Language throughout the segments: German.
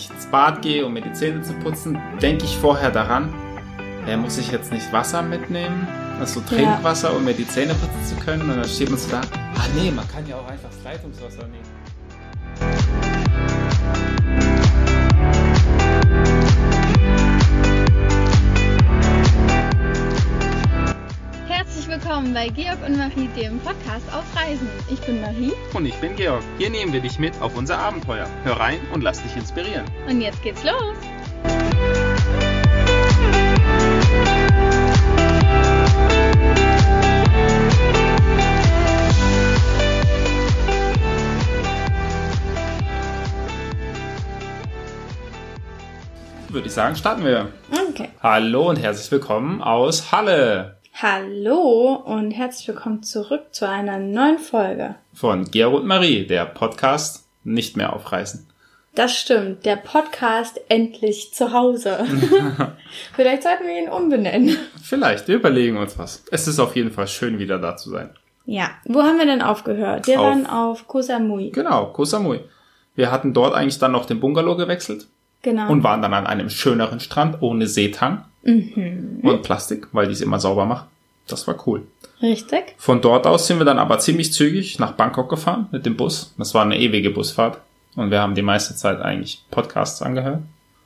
ich ins Bad gehe, um mir die Zähne zu putzen, denke ich vorher daran, ja, muss ich jetzt nicht Wasser mitnehmen? Also Trinkwasser, um mir die Zähne putzen zu können? Und dann steht man so da, ah nee, man kann ja auch einfach das Leitungswasser nehmen. Willkommen bei Georg und Marie, dem Podcast auf Reisen. Ich bin Marie Und ich bin Georg. Hier nehmen wir dich mit auf unser Abenteuer. Hör rein und lass dich inspirieren. und jetzt geht's los. Würde ich sagen, starten wir. Okay. Hallo und herzlich willkommen aus Halle Hallo und herzlich willkommen zurück zu einer neuen Folge. von Georg und Marie, der Podcast nicht mehr aufreißen. Das stimmt, der Podcast endlich zu Hause. Vielleicht sollten wir ihn umbenennen. Vielleicht, wir überlegen uns was. Es ist auf jeden Fall schön, wieder da zu sein. Ja, wo haben wir denn aufgehört? Wir Auf- waren auf Koh Samui. Genau, Koh Samui. Wir hatten dort eigentlich dann noch den Bungalow gewechselt Genau. und waren dann an einem schöneren Strand ohne Seetang und Plastik, weil die es immer sauber machen. Das war cool. Richtig. Von dort aus sind wir dann aber ziemlich zügig nach Bangkok gefahren mit dem Bus. Das war eine ewige Busfahrt. Und wir haben die meiste Zeit eigentlich Podcasts angehört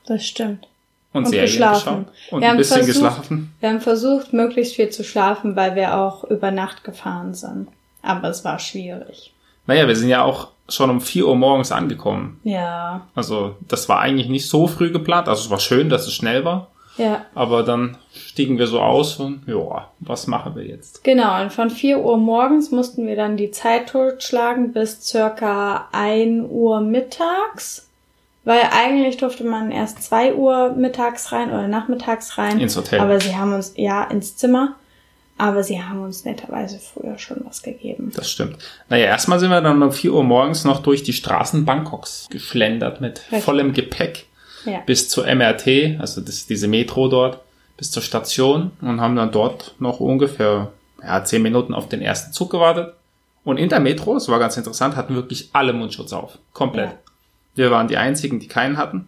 Das stimmt. und, Und Serien geschlafen. geschaut und Wir ein haben bisschen versucht- geschlafen. Wir haben versucht, möglichst viel zu schlafen, weil wir auch über Nacht gefahren sind. Aber es war schwierig. Naja, wir sind ja auch schon um 4 Uhr morgens angekommen. Ja, Also das war eigentlich nicht so früh geplant. Also es war schön, dass es schnell war. Ja. Aber dann stiegen wir so aus und ja, was machen wir jetzt? Genau, und von 4 Uhr morgens mussten wir dann die Zeit totschlagen bis circa 1 Uhr mittags. Weil eigentlich durfte man erst 2 Uhr mittags rein oder nachmittags rein. Ins Hotel. Aber sie haben uns, ja, ins Zimmer. Aber sie haben uns netterweise früher schon was gegeben. Das stimmt. Naja, erstmal sind wir dann um 4 Uhr morgens noch durch die Straßen Bangkoks geschlendert mit Richtig. vollem Gepäck Ja. bis zur MRT, also das, diese Metro dort, bis zur Station und haben dann dort noch ungefähr ja, 10 Minuten auf den ersten Zug gewartet. Und in der Metro, es war ganz interessant, hatten wirklich alle Mundschutz auf. Komplett. Ja. Wir waren die einzigen, die keinen hatten,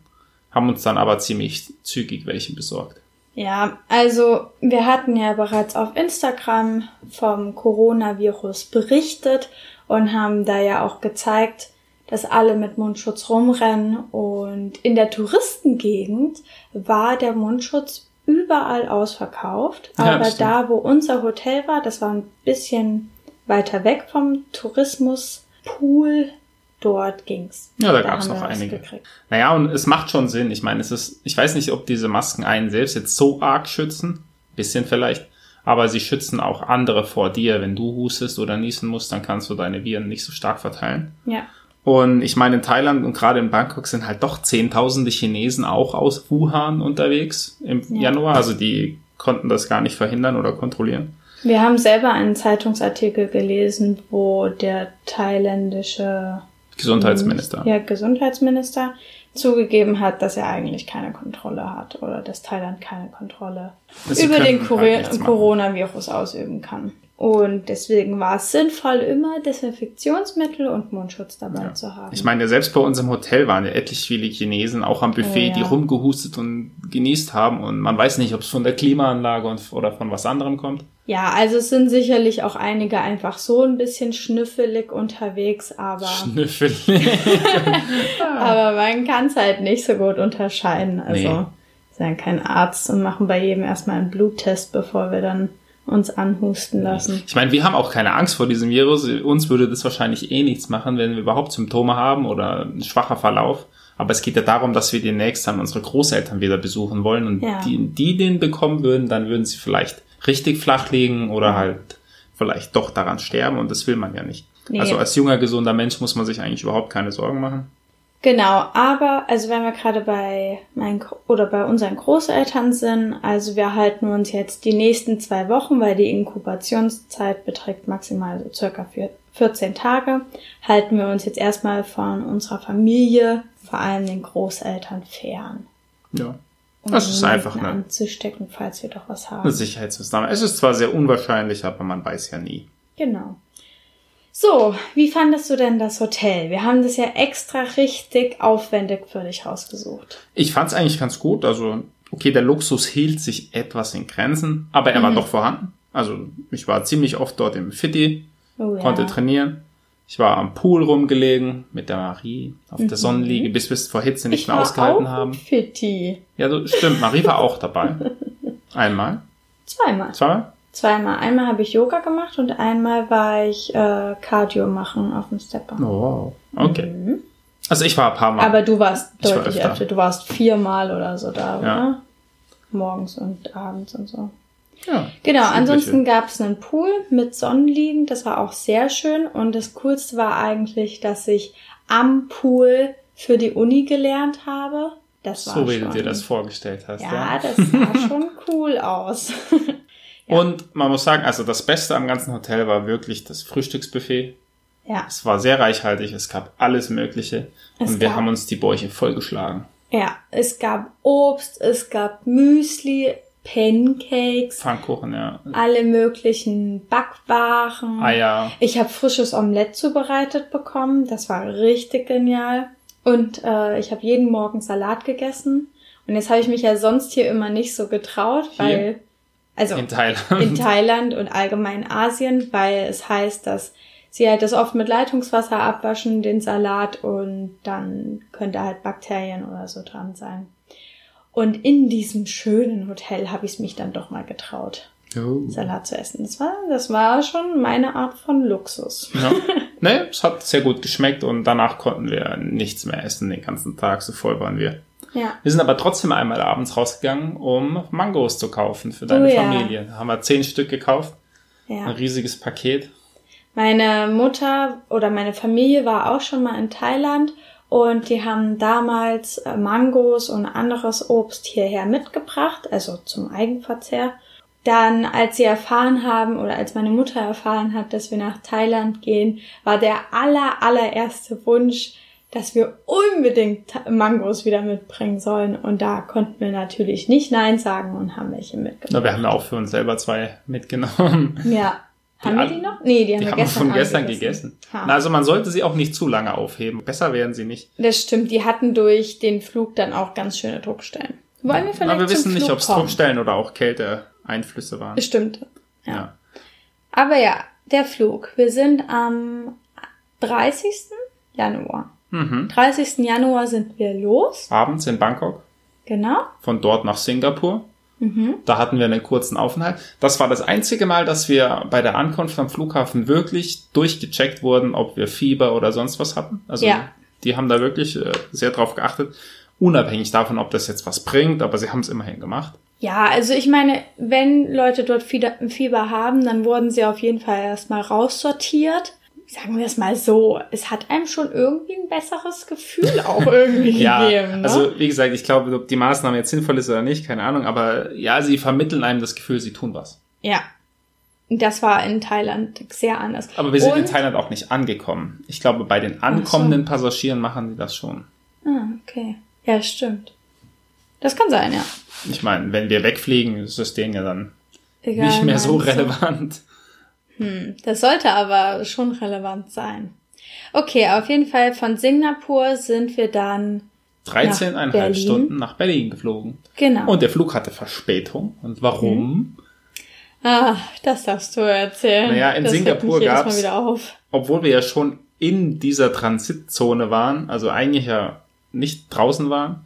haben uns dann aber ziemlich zügig welchen besorgt. Ja, also wir hatten ja bereits auf Instagram vom Coronavirus berichtet und haben da ja auch gezeigt, dass alle mit Mundschutz rumrennen und in der Touristengegend war der Mundschutz überall ausverkauft, Ja, aber da, wo unser Hotel war, das war ein bisschen weiter weg vom Tourismuspool, dort ging's. Ja, da gab's haben noch einige. gekriegt. Naja, und es macht schon Sinn. Ich meine, es ist, ich weiß nicht, ob diese Masken einen selbst jetzt so arg schützen. Bisschen vielleicht. Aber sie schützen auch andere vor dir. Wenn du hustest oder niesen musst, dann kannst du deine Viren nicht so stark verteilen. Ja. Und ich meine, in Thailand und gerade in Bangkok sind halt doch zehntausende Chinesen auch aus Wuhan unterwegs im Ja. Januar. Also die konnten das gar nicht verhindern oder kontrollieren. Wir haben selber einen Zeitungsartikel gelesen, wo der thailändische Gesundheitsminister. ja, Gesundheitsminister zugegeben hat, dass er eigentlich keine Kontrolle hat oder dass Thailand keine Kontrolle Sie über den Cor halt. Coronavirus ausüben kann. Und deswegen war es sinnvoll, immer Desinfektionsmittel und Mundschutz dabei zu haben. Ich meine, selbst bei uns im Hotel waren ja etlich viele Chinesen auch am Buffet, Oh, die ja. rumgehustet und genießt haben. Und man weiß nicht, ob es von der Klimaanlage und, oder von was anderem kommt. ja, also es sind sicherlich auch einige einfach so ein bisschen schnüffelig unterwegs, aber Schnüffel. Aber man kann es halt nicht so gut unterscheiden. Also Nee. sind ja kein Arzt und machen bei jedem erstmal einen Bluttest, bevor wir dann uns anhusten lassen. Ich meine, wir haben auch keine Angst vor diesem Virus. Uns würde das wahrscheinlich eh nichts machen, wenn wir überhaupt Symptome haben oder ein schwacher Verlauf. Aber es geht ja darum, dass wir demnächst dann unsere Großeltern wieder besuchen wollen. Und Ja. die, die den bekommen würden, dann würden sie vielleicht richtig flach liegen oder halt vielleicht doch daran sterben. Und das will man ja nicht. Nee. Also als junger, gesunder Mensch muss man sich eigentlich überhaupt keine Sorgen machen. Genau, aber also wenn wir gerade bei meinen oder bei unseren Großeltern sind, also wir halten uns jetzt die nächsten zwei Wochen, weil die Inkubationszeit beträgt maximal so circa vier- 14 Tage, halten wir uns jetzt erstmal von unserer Familie, vor allem den Großeltern fern. Ja. Um Das ist einfach eine, anzustecken, falls wir doch was haben. eine Sicherheitsmaßnahme. Es ist zwar sehr unwahrscheinlich, aber man weiß ja nie. Genau. So, wie fandest du denn das Hotel? Wir haben das ja extra richtig aufwendig für dich rausgesucht. Ich fand es eigentlich ganz gut. Also, okay, der Luxus hielt sich etwas in Grenzen, aber er war doch vorhanden. Also, ich war ziemlich oft dort im Fitti, Oh, ja. konnte trainieren. Ich war am Pool rumgelegen mit der Marie auf der Sonnenliege, bis wir es vor Hitze nicht ich mehr war ausgehalten auch haben. Fitti. Ja, so, stimmt. Marie war auch dabei. Einmal, Zweimal. zweimal. Zweimal. Einmal habe ich Yoga gemacht und einmal war ich äh, Cardio machen auf dem Stepper. Oh, okay. Also ich war ein paar Mal. Aber du warst Ich war deutlich öfter. öfter. Du warst viermal oder so da, Ja. oder? Morgens und abends und so. ja, Genau, ansonsten gab es einen Pool mit Sonnenliegen, das war auch sehr schön und das Coolste war eigentlich, dass ich am Pool für die Uni gelernt habe. Das war So wie schon, du dir das vorgestellt hast. Ja, Ja, das sah schon cool aus. Ja. Und man muss sagen, also das Beste am ganzen Hotel war wirklich das Frühstücksbuffet. Ja, Es war sehr reichhaltig, es gab alles Mögliche. Es und wir haben uns die Bäuche vollgeschlagen. ja, es gab Obst, es gab Müsli, Pancakes, Pfannkuchen, ja. alle möglichen Backwaren. Eier. Ich habe frisches Omelett zubereitet bekommen. Das war richtig genial. Und äh, ich habe jeden Morgen Salat gegessen. Und jetzt habe ich mich ja sonst hier immer nicht so getraut, Hier? weil also In Thailand. in Thailand und allgemein Asien, weil es heißt, dass sie halt das oft mit Leitungswasser abwaschen, den Salat, und dann könnte halt Bakterien oder so dran sein. Und in diesem schönen Hotel habe ich es mich dann doch mal getraut, Oh. Salat zu essen. Das war, das war schon meine Art von Luxus. Ja. Nee, es hat sehr gut geschmeckt und danach konnten wir nichts mehr essen den ganzen Tag, so voll waren wir. Ja. Wir sind aber trotzdem einmal abends rausgegangen, um Mangos zu kaufen für deine Oh. Familie. Da haben wir zehn Stück gekauft, ein Ja. riesiges Paket. Meine Mutter oder meine Familie war auch schon mal in Thailand und die haben damals äh, Mangos und anderes Obst hierher mitgebracht, also zum Eigenverzehr. Dann, als sie erfahren haben oder als meine Mutter erfahren hat, dass wir nach Thailand gehen, war der aller, allererste Wunsch, dass wir unbedingt Mangos wieder mitbringen sollen. Und da konnten wir natürlich nicht Nein sagen und haben welche. Na, wir haben ja auch für uns selber zwei mitgenommen. Ja. Haben wir die noch? Nee, die haben Die wir haben wir gestern von gestern gegessen. Ha. Na, also man sollte sie auch nicht zu lange aufheben. Besser werden sie nicht. Das stimmt, die hatten durch den Flug dann auch ganz schöne Druckstellen. Wollen wir vielleicht Aber wir wissen nicht, Flug ob es? Druckstellen oder auch Kälteeinflüsse waren. Stimmt. Ja. Ja. Aber ja, der Flug. Wir sind am 30. Januar. Mhm. 30. Januar sind wir los. Abends in Bangkok, Genau. von dort nach Singapur. Mhm. Da hatten wir einen kurzen Aufenthalt. Das war das einzige Mal, dass wir bei der Ankunft am Flughafen wirklich durchgecheckt wurden, ob wir Fieber oder sonst was hatten. Also Ja. die haben da wirklich äh, sehr drauf geachtet, unabhängig davon, ob das jetzt was bringt, aber sie haben es immerhin gemacht. Ja, also ich meine, wenn Leute dort Fieber, Fieber haben, dann wurden sie auf jeden Fall erstmal raussortiert. Sagen wir es mal so, es hat einem schon irgendwie ein besseres Gefühl auch irgendwie Ja, gegeben. Ne? also wie gesagt, ich glaube, ob die Maßnahme jetzt sinnvoll ist oder nicht, keine Ahnung, aber ja, sie vermitteln einem das Gefühl, sie tun was. ja. Das war in Thailand sehr anders. Aber wir sind in Und- Thailand auch nicht angekommen. Ich glaube, bei den ankommenden Passagieren machen die das schon. Ah, okay. Ja, stimmt. Das kann sein, ja. Ich meine, wenn wir wegfliegen, ist es denen ja dann Egal, nicht mehr so meinst relevant. Das sollte aber schon relevant sein. Okay, auf jeden Fall von Singapur sind wir dann 13,5 Berlin. Stunden nach Berlin geflogen. genau. Und der Flug hatte Verspätung. Und warum? ah, das darfst du erzählen. Naja, in das Singapur wieder auf. Obwohl wir ja schon in dieser Transitzone waren, also eigentlich ja nicht draußen waren,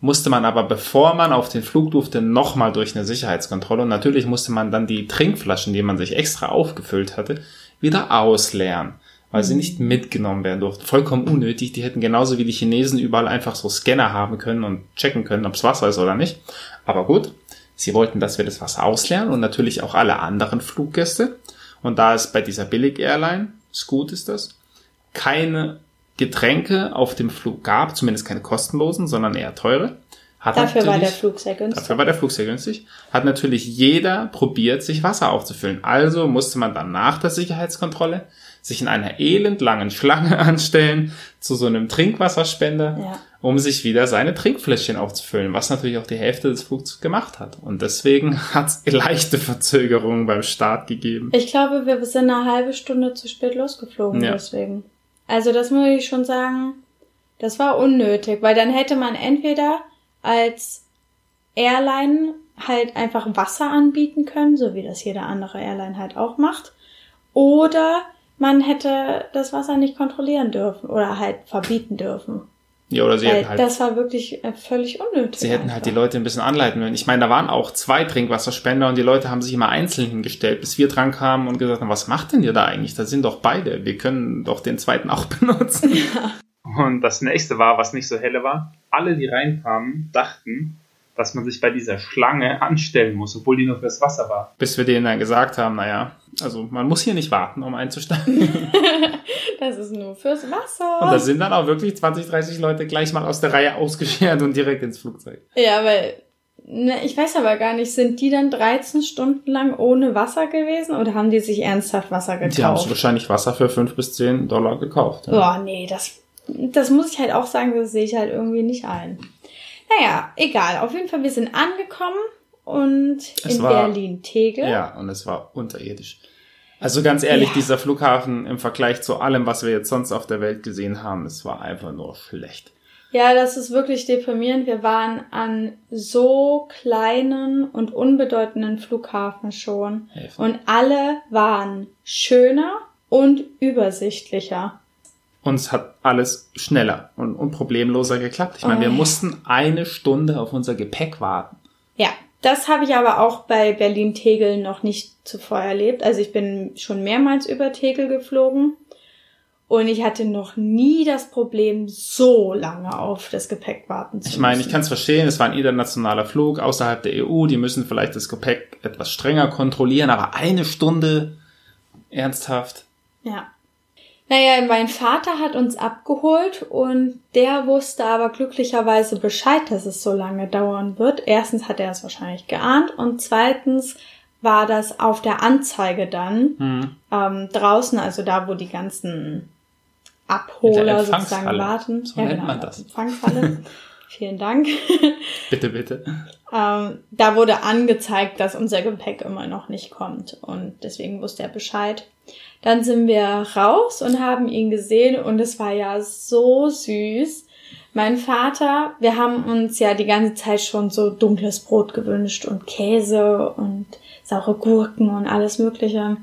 musste man aber, bevor man auf den Flug durfte, nochmal durch eine Sicherheitskontrolle. Und natürlich musste man dann die Trinkflaschen, die man sich extra aufgefüllt hatte, wieder ausleeren, weil sie nicht mitgenommen werden durften. Vollkommen unnötig. Die hätten genauso wie die Chinesen überall einfach so Scanner haben können und checken können, ob es Wasser ist oder nicht. Aber gut, sie wollten, dass wir das Wasser ausleeren und natürlich auch alle anderen Fluggäste. Und da es bei dieser Billig-Airline, Scoot ist das, keine Getränke auf dem Flug gab, zumindest keine kostenlosen, sondern eher teure, Hat Dafür war natürlich- der Flug sehr günstig. Dafür war der Flug sehr günstig. Hat natürlich jeder probiert, sich Wasser aufzufüllen. Also musste man dann nach der Sicherheitskontrolle sich in einer elendlangen Schlange anstellen zu so einem Trinkwasserspender, Ja. um sich wieder seine Trinkfläschchen aufzufüllen, was natürlich auch die Hälfte des Flugs gemacht hat. Und deswegen hat es leichte Verzögerungen beim Start gegeben. Ich glaube, wir sind eine halbe Stunde zu spät losgeflogen, Ja. deswegen. Also das muss ich schon sagen, das war unnötig, weil dann hätte man entweder als Airline halt einfach Wasser anbieten können, so wie das jede andere Airline halt auch macht, oder man hätte das Wasser nicht kontrollieren dürfen oder halt verbieten dürfen. Ja, oder sie weil hätten halt das war wirklich äh, völlig unnötig. Sie hätten halt die einfach. Leute ein bisschen anleiten können. Ich meine, da waren auch zwei Trinkwasserspender und die Leute haben sich immer einzeln hingestellt, bis wir dran kamen und gesagt haben, was macht denn ihr da eigentlich? Da sind doch beide. Wir können doch den zweiten auch benutzen. Und das nächste war, was nicht so helle war, alle, die reinkamen, dachten, dass man sich bei dieser Schlange anstellen muss, obwohl die nur fürs Wasser war. Bis wir denen dann gesagt haben, naja, also man muss hier nicht warten, um einzusteigen. Das ist nur fürs Wasser. Und da sind dann auch wirklich 20, 30 Leute gleich mal aus der Reihe ausgeschert und direkt ins Flugzeug. Ja, weil, ne, ich weiß aber gar nicht, sind die dann 13 Stunden lang ohne Wasser gewesen oder haben die sich ernsthaft Wasser Die haben sich gekauft? wahrscheinlich Wasser für 5 bis 10 Dollar gekauft. Ja. Boah, nee, das, das muss ich halt auch sagen, das sehe ich halt irgendwie nicht ein. Naja, egal. Auf jeden Fall, wir sind angekommen und Es in Berlin-Tegel. Ja, und es war unterirdisch. Also ganz ehrlich, Ja. dieser Flughafen im Vergleich zu allem, was wir jetzt sonst auf der Welt gesehen haben, es war einfach nur schlecht. Ja, das ist wirklich deprimierend. Wir waren an so kleinen und unbedeutenden Flughafen schon. Helfen. Und alle waren schöner und übersichtlicher. Uns hat alles schneller und, und problemloser geklappt. Ich meine, Oh wir mussten eine Stunde auf unser Gepäck warten. Ja, das habe ich aber auch bei Berlin-Tegel noch nicht zuvor erlebt. Also ich bin schon mehrmals über Tegel geflogen und ich hatte noch nie das Problem, so lange auf das Gepäck warten zu Ich meine, ich müssen. kann es verstehen, es war ein internationaler Flug außerhalb der EU, die müssen vielleicht das Gepäck etwas strenger kontrollieren, aber eine Stunde ernsthaft. Ja. Naja, mein Vater hat uns abgeholt und der wusste aber glücklicherweise Bescheid, dass es so lange dauern wird. Erstens hat er es wahrscheinlich geahnt und zweitens war das auf der Anzeige dann Hm. ähm, draußen, also da, wo die ganzen Abholer sozusagen warten. So nennt man in der das. Empfangshalle. Vielen Dank. Bitte, bitte. ähm, da wurde angezeigt, dass unser Gepäck immer noch nicht kommt und deswegen wusste er Bescheid. Dann sind wir raus und haben ihn gesehen und es war ja so süß. Mein Vater, wir haben uns ja die ganze Zeit schon so dunkles Brot gewünscht und Käse und saure Gurken und alles Mögliche.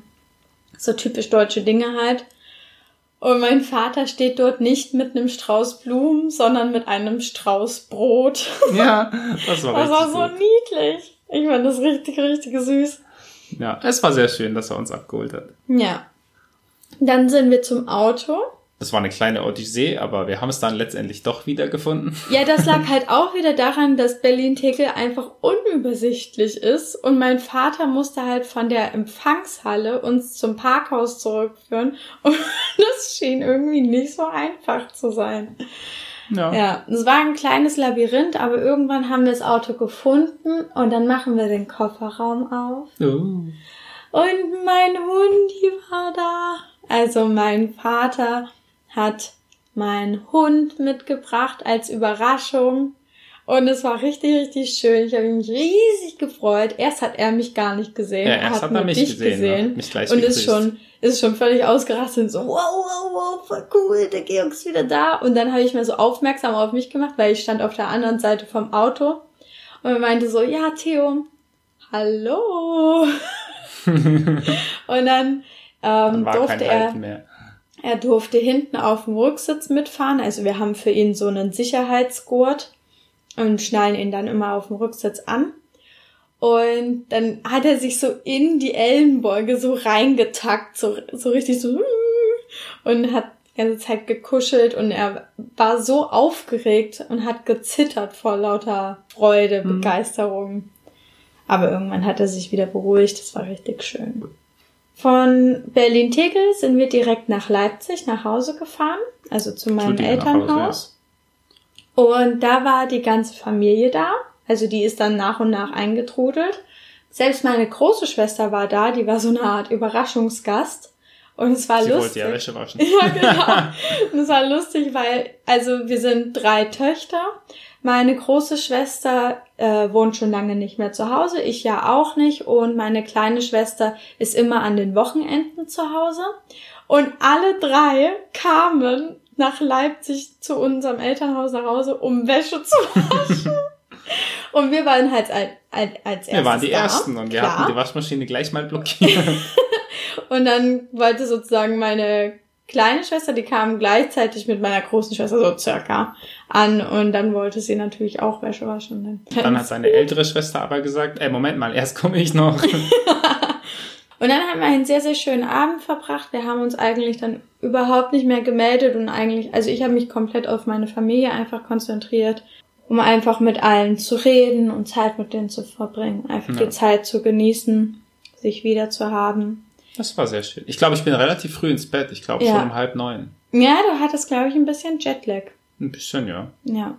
So typisch deutsche Dinge halt. Und mein Vater steht dort nicht mit einem Strauß Blumen, sondern mit einem Strauß Brot. Ja, das war Das war so gut. niedlich. Ich fand das richtig, richtig süß. Ja, es war sehr schön, dass er uns abgeholt hat. Ja. Dann sind wir zum Auto. Das war eine kleine Odyssee, aber wir haben es dann letztendlich doch wieder gefunden. Ja, das lag halt auch wieder daran, dass Berlin-Tegel einfach unübersichtlich ist und mein Vater musste halt von der Empfangshalle uns zum Parkhaus zurückführen und das schien irgendwie nicht so einfach zu sein. Ja. Ja, es war ein kleines Labyrinth, aber irgendwann haben wir das Auto gefunden und dann machen wir den Kofferraum auf. Oh. Und mein Hundi war da. Also mein Vater hat meinen Hund mitgebracht als Überraschung. Und es war richtig, richtig schön. Ich habe mich riesig gefreut. Erst hat er mich gar nicht gesehen. Ja, er erst hat nur er mich dich gesehen, ja. Mich gleich und ist schon, ist schon völlig ausgerastet. und So, wow, wow, wow, voll cool, der Georg ist wieder da. Und dann habe ich mir so aufmerksam auf mich gemacht, weil ich stand auf der anderen Seite vom Auto. Und er meinte so, ja, Theo, hallo. und dann, Dann ähm, kein durfte er, mehr. Er durfte hinten auf dem Rücksitz mitfahren. Also wir haben für ihn so einen Sicherheitsgurt und schnallen ihn dann immer auf dem Rücksitz an. Und dann hat er sich so in die Ellenbeuge so reingetackt, so, so richtig so und hat die ganze Zeit gekuschelt und er war so aufgeregt und hat gezittert vor lauter Freude, Mhm. Begeisterung. Aber irgendwann hat er sich wieder beruhigt, das war richtig schön. Von Berlin-Tegel sind wir direkt nach Leipzig nach Hause gefahren, also zu meinem Zu nach Hause, Elternhaus. Und da war die ganze Familie da. Also die ist dann nach und nach eingetrudelt. Selbst meine große Schwester war da, die war so eine Art Überraschungsgast. Und es war Sie lustig. wollte ja Wäsche waschen. Ja, genau. Und es war lustig, weil, also wir sind drei Töchter. Meine große Schwester äh, wohnt schon lange nicht mehr zu Hause, ich ja auch nicht. Und meine kleine Schwester ist immer an den Wochenenden zu Hause. Und alle drei kamen nach Leipzig zu unserem Elternhaus nach Hause, um Wäsche zu waschen. und wir waren halt als, als, als erstes Wir waren die da. Ersten und wir Klar. hatten die Waschmaschine gleich mal blockiert. Und dann wollte sozusagen meine kleine Schwester, die kam gleichzeitig mit meiner großen Schwester so circa an und dann wollte sie natürlich auch Wäsche waschen. Dann, Dann hat seine ältere Schwester aber gesagt, ey, Moment mal, erst komme ich noch. und dann haben wir einen sehr, sehr schönen Abend verbracht. Wir haben uns eigentlich dann überhaupt nicht mehr gemeldet und eigentlich, also ich habe mich komplett auf meine Familie einfach konzentriert, um einfach mit allen zu reden und Zeit mit denen zu verbringen. Einfach Ja. die Zeit zu genießen, sich wieder zu haben. Das war sehr schön. Ich glaube, ich bin relativ früh ins Bett. Ich glaube Ja. schon um halb neun. Ja, du hattest, glaube ich, ein bisschen Jetlag. Ein bisschen, ja. Ja.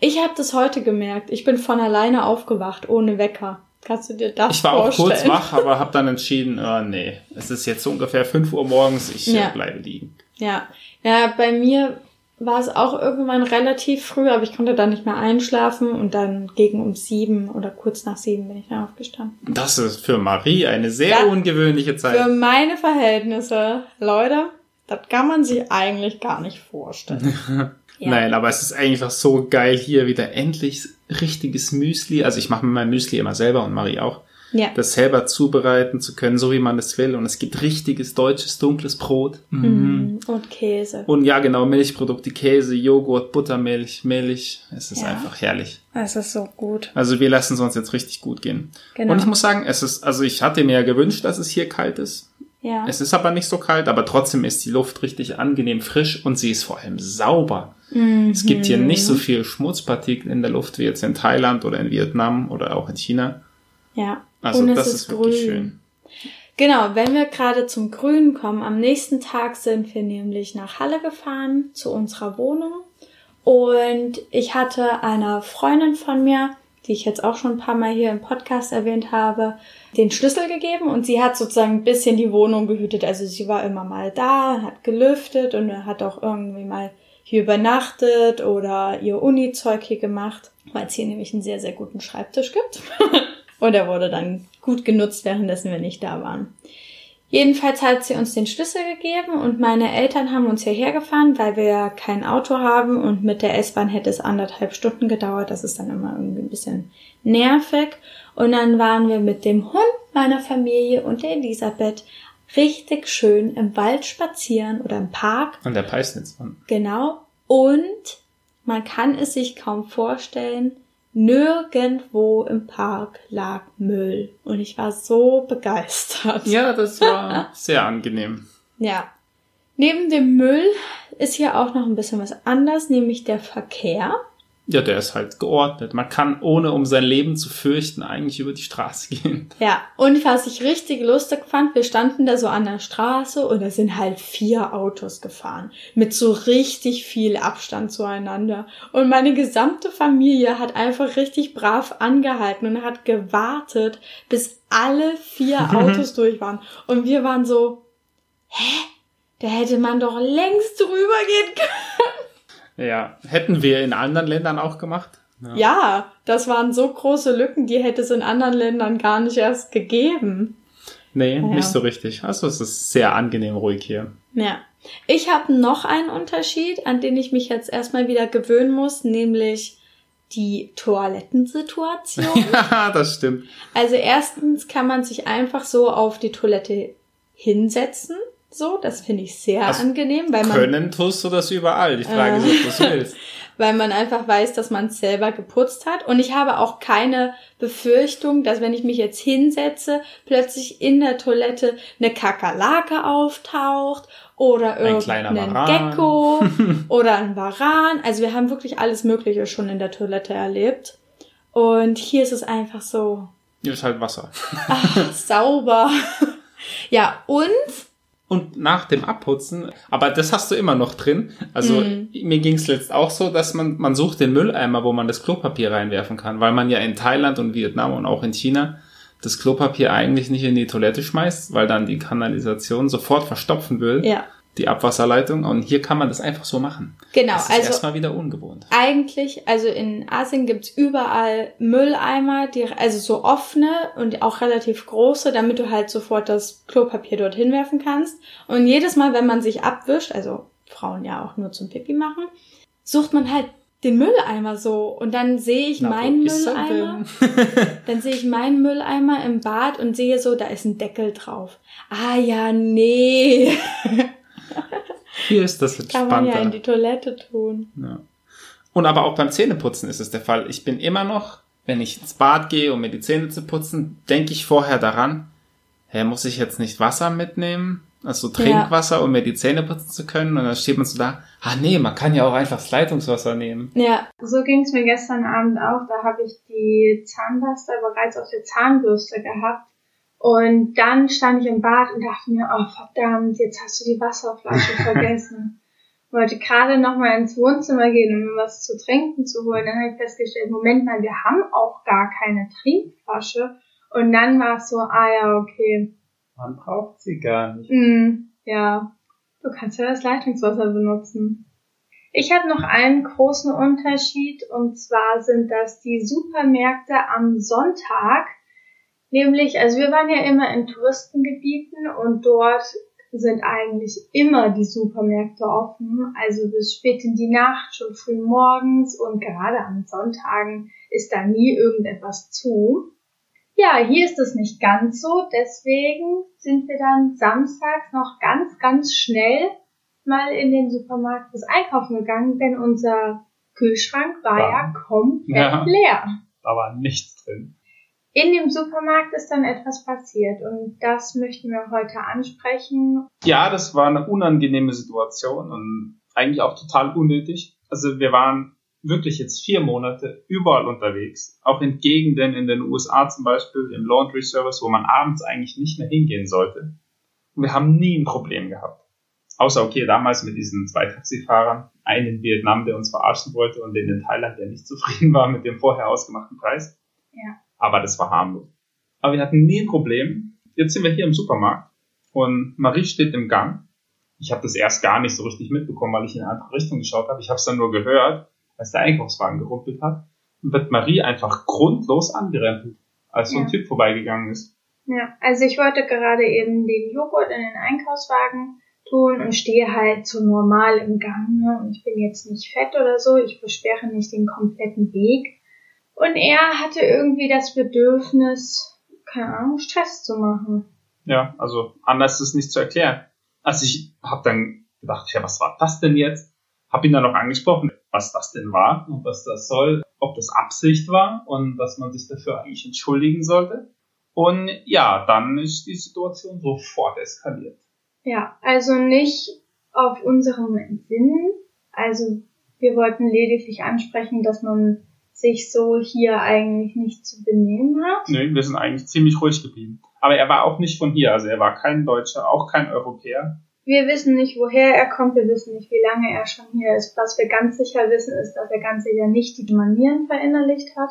Ich habe das heute gemerkt. Ich bin von alleine aufgewacht, ohne Wecker. Kannst du dir das Ich war auch vorstellen? kurz wach, aber habe dann entschieden, äh, nee, es ist jetzt so ungefähr 5 Uhr morgens, ich Ja. äh, bleibe liegen. Ja. Ja, bei mir war es auch irgendwann relativ früh, aber ich konnte dann nicht mehr einschlafen und dann gegen um sieben oder kurz nach sieben bin ich dann aufgestanden. Das ist für Marie eine sehr Ja. ungewöhnliche Zeit. Für meine Verhältnisse, Leute, das kann man sich eigentlich gar nicht vorstellen. Ja. Nein, aber es ist einfach so geil, hier wieder endlich richtiges Müsli. Also ich mache mir mein Müsli immer selber und Marie auch. Ja. Das selber zubereiten zu können, so wie man es will. Und es gibt richtiges deutsches dunkles Brot. Mhm. Mhm. Und Käse. Und ja, genau, Milchprodukte, Käse, Joghurt, Buttermilch, Milch. Es ist Ja. einfach herrlich. Es ist so gut. Also wir lassen es uns jetzt richtig gut gehen. Genau. Und ich muss sagen, es ist, also ich hatte mir ja gewünscht, dass es hier kalt ist. Ja. Es ist aber nicht so kalt, aber trotzdem ist die Luft richtig angenehm frisch und sie ist vor allem sauber. Es gibt hier nicht Mhm. so viel Schmutzpartikel in der Luft wie jetzt in Thailand oder in Vietnam oder auch in China. ja. Also Und das ist ist, wirklich schön. Genau, wenn wir gerade zum Grünen kommen, am nächsten Tag sind wir nämlich nach Halle gefahren zu unserer Wohnung und ich hatte einer Freundin von mir, die ich jetzt auch schon ein paar Mal hier im Podcast erwähnt habe, den Schlüssel gegeben und sie hat sozusagen ein bisschen die Wohnung gehütet. Also sie war immer mal da, hat gelüftet und hat auch irgendwie mal hier übernachtet oder ihr Uni-Zeug hier gemacht, weil es hier nämlich einen sehr, sehr guten Schreibtisch gibt. und er wurde dann gut genutzt, währenddessen wir nicht da waren. Jedenfalls hat sie uns den Schlüssel gegeben und meine Eltern haben uns hierher gefahren, weil wir ja kein Auto haben und mit der S-Bahn hätte es anderthalb Stunden gedauert. Das ist dann immer irgendwie ein bisschen nervig. Und dann waren wir mit dem Hund meiner Familie und der Elisabeth richtig schön im Wald spazieren oder im Park. Und der Peisnitz. Genau. Und man kann es sich kaum vorstellen, nirgendwo im Park lag Müll. Und ich war so begeistert. Ja, das war sehr angenehm. Ja. Neben dem Müll ist hier auch noch ein bisschen was anders, nämlich der Verkehr. Ja, der ist halt geordnet. Man kann, ohne um sein Leben zu fürchten, eigentlich über die Straße gehen. Ja, und was ich richtig lustig fand, wir standen da so an der Straße und da sind halt vier Autos gefahren. Mit so richtig viel Abstand zueinander. Und meine gesamte Familie hat einfach richtig brav angehalten und hat gewartet, bis alle vier Autos durch waren. Und wir waren so, hä? Da hätte man doch längst drüber gehen können. Ja, hätten wir in anderen Ländern auch gemacht. Ja. Ja, das waren so große Lücken, die hätte es in anderen Ländern gar nicht erst gegeben. Nee, Ja. nicht so richtig. Also es ist sehr angenehm ruhig hier. Ja. Ich habe noch einen Unterschied, an den ich mich jetzt erstmal wieder gewöhnen muss, nämlich die Toilettensituation. Ja, das stimmt. also erstens kann man sich einfach so auf die Toilette hinsetzen. So, das finde ich sehr Also angenehm, weil man, Können tust du das überall. Die Frage ist, ob du es willst. weil man einfach weiß, dass man es selber geputzt hat. Und ich habe auch keine Befürchtung, dass wenn ich mich jetzt hinsetze, plötzlich in der Toilette eine Kakerlake auftaucht oder irgendein. Gecko oder ein Varan. Also wir haben wirklich alles Mögliche schon in der Toilette erlebt. Und hier ist es einfach so Hier ist halt Wasser. ach, sauber. Ja, und Und nach dem Abputzen. Aber das hast du immer noch drin. Also mm. mir ging es letzt auch so, dass man, man sucht den Mülleimer, wo man das Klopapier reinwerfen kann, weil man ja in Thailand und Vietnam und auch in China das Klopapier eigentlich nicht in die Toilette schmeißt, weil dann die Kanalisation sofort verstopfen will. Ja die Abwasserleitung und hier kann man das einfach so machen. Genau, das ist also erstmal wieder ungewohnt. Eigentlich, also in Asien gibt's überall Mülleimer, die, also so offene und auch relativ große, damit du halt sofort das Klopapier dorthin werfen kannst. Und jedes Mal, wenn man sich abwischt, also Frauen ja auch nur zum Pipi machen, sucht man halt den Mülleimer so und dann sehe ich Na, meinen Mülleimer, dann sehe ich meinen Mülleimer im Bad und sehe so, da ist ein Deckel drauf. Ah ja, nee. Hier ist das entspannter. Kann man ja in die Toilette tun. Ja. Und aber auch beim Zähneputzen ist es der Fall. Ich bin immer noch, wenn ich ins Bad gehe, um mir die Zähne zu putzen, denke ich vorher daran, hä, muss ich jetzt nicht Wasser mitnehmen? Also Trinkwasser, ja. um mir die Zähne putzen zu können. Und dann steht man so da, ah nee, man kann ja auch einfach das Leitungswasser nehmen. Ja, so ging es mir gestern Abend auch. Da habe ich die Zahnpasta bereits auf der Zahnbürste gehabt und dann stand ich im Bad und dachte mir, oh verdammt, jetzt hast du die Wasserflasche vergessen. Wollte gerade nochmal ins Wohnzimmer gehen, um mir was zu trinken zu holen. Dann habe ich festgestellt, Moment mal, wir haben auch gar keine Trinkflasche. Und dann war es so, ah ja, okay. Man braucht sie gar nicht. Mm, ja, du kannst ja das Leitungswasser benutzen. Ich habe noch einen großen Unterschied und zwar sind das die Supermärkte am Sonntag Nämlich, also wir waren ja immer in Touristengebieten und dort sind eigentlich immer die Supermärkte offen, also bis spät in die Nacht, schon früh morgens und gerade an Sonntagen ist da nie irgendetwas zu. Ja, hier ist es nicht ganz so, deswegen sind wir dann samstags noch ganz, ganz schnell mal in den Supermarkt des Einkaufen gegangen, denn unser Kühlschrank war ja, ja komplett ja, leer. Da war nichts drin. In dem Supermarkt ist dann etwas passiert und das möchten wir heute ansprechen. Ja, das war eine unangenehme Situation und eigentlich auch total unnötig. Also wir waren wirklich jetzt vier Monate überall unterwegs, auch in Gegenden in den USA zum Beispiel, im Laundry Service, wo man abends eigentlich nicht mehr hingehen sollte. Und wir haben nie ein Problem gehabt. Außer, okay, damals mit diesen zwei Taxifahrern, einen in Vietnam, der uns verarschen wollte und den in Thailand, der nicht zufrieden war mit dem vorher ausgemachten Preis. Ja aber das war harmlos. Aber wir hatten nie ein Problem. Jetzt sind wir hier im Supermarkt und Marie steht im Gang. Ich habe das erst gar nicht so richtig mitbekommen, weil ich in eine andere Richtung geschaut habe. Ich habe es dann nur gehört, als der Einkaufswagen gerumpelt hat. Und wird Marie einfach grundlos angerempelt, als so ein ja. Typ vorbeigegangen ist. Ja, also ich wollte gerade eben den Joghurt in den Einkaufswagen tun und stehe halt so normal im Gang. Ne? Und ich bin jetzt nicht fett oder so, ich versperre nicht den kompletten Weg. Und er hatte irgendwie das Bedürfnis, keine Ahnung, Stress zu machen. Ja, also anders ist es nicht zu erklären. Also ich habe dann gedacht, ja, was war das denn jetzt? Hab ihn dann noch angesprochen, was das denn war und was das soll, ob das Absicht war und dass man sich dafür eigentlich entschuldigen sollte. Und ja, dann ist die Situation sofort eskaliert. Ja, also nicht auf unserem Sinnen. Also wir wollten lediglich ansprechen, dass man sich so hier eigentlich nicht zu benehmen hat. Nee, wir sind eigentlich ziemlich ruhig geblieben. Aber er war auch nicht von hier, also er war kein Deutscher, auch kein Europäer. Wir wissen nicht, woher er kommt, wir wissen nicht, wie lange er schon hier ist. Was wir ganz sicher wissen, ist, dass er ganz sicher nicht die Manieren verinnerlicht hat.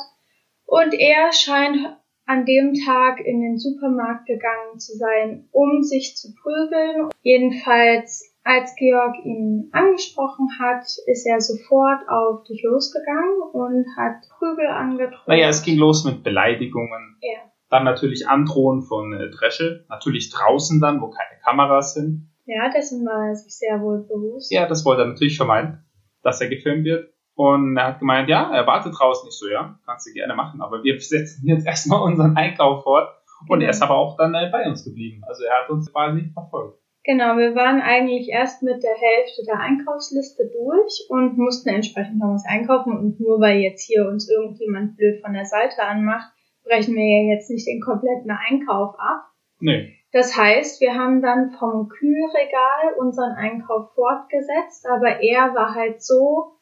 Und er scheint an dem Tag in den Supermarkt gegangen zu sein, um sich zu prügeln. Jedenfalls als Georg ihn angesprochen hat, ist er sofort auf dich losgegangen und hat Prügel angedroht. Naja, es ging los mit Beleidigungen. Ja. Dann natürlich Androhen von äh, Dresche. Natürlich draußen dann, wo keine Kameras sind. Ja, dessen war er sich sehr wohl bewusst. Ja, das wollte er natürlich vermeiden, dass er gefilmt wird. Und er hat gemeint, ja, er wartet draußen nicht so, ja, kannst du gerne machen. Aber wir setzen jetzt erstmal unseren Einkauf fort. Und genau. er ist aber auch dann äh, bei uns geblieben. Also er hat uns quasi verfolgt. Genau, wir waren eigentlich erst mit der Hälfte der Einkaufsliste durch und mussten entsprechend noch was einkaufen. Und nur weil jetzt hier uns irgendjemand blöd von der Seite anmacht, brechen wir ja jetzt nicht den kompletten Einkauf ab. Nee. Das heißt, wir haben dann vom Kühlregal unseren Einkauf fortgesetzt, aber er war halt so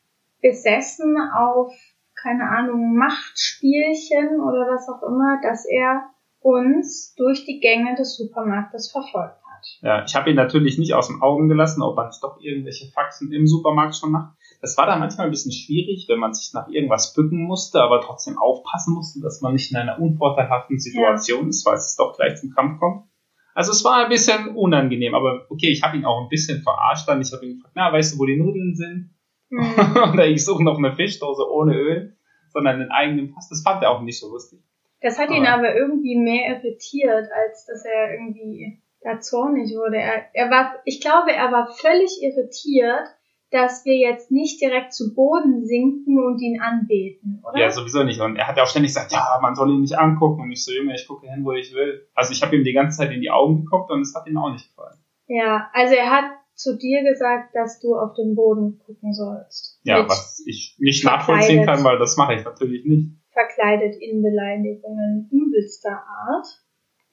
besessen auf, keine Ahnung, Machtspielchen oder was auch immer, dass er uns durch die Gänge des Supermarktes verfolgt Ja, ich habe ihn natürlich nicht aus den Augen gelassen, ob er nicht doch irgendwelche Faxen im Supermarkt schon macht. Das war da manchmal ein bisschen schwierig, wenn man sich nach irgendwas bücken musste, aber trotzdem aufpassen musste, dass man nicht in einer unvorteilhaften Situation ja. ist, weil es doch gleich zum Kampf kommt. Also es war ein bisschen unangenehm, aber okay, ich habe ihn auch ein bisschen verarscht dann. Ich habe ihn gefragt, na, weißt du, wo die Nudeln sind? Mhm. Oder ich suche noch eine Fischdose ohne Öl, sondern einen eigenen Pass. Das fand er auch nicht so lustig. Das hat ihn aber irgendwie mehr irritiert, als dass er irgendwie da zornig wurde. Er, er war, ich glaube, er war völlig irritiert, dass wir jetzt nicht direkt zu Boden sinken und ihn anbeten, oder? Ja, sowieso nicht. Und er hat ja auch ständig gesagt, ja, man soll ihn nicht angucken. Und ich so, Junge, ich gucke hin, wo ich will. Also ich habe ihm die ganze Zeit in die Augen geguckt und es hat ihm auch nicht gefallen. Ja, also er hat zu dir gesagt, dass du auf den Boden gucken sollst. Ja, was ich nicht nachvollziehen kann, weil das mache ich natürlich nicht. Verkleidet in Beleidigungen übelster Art.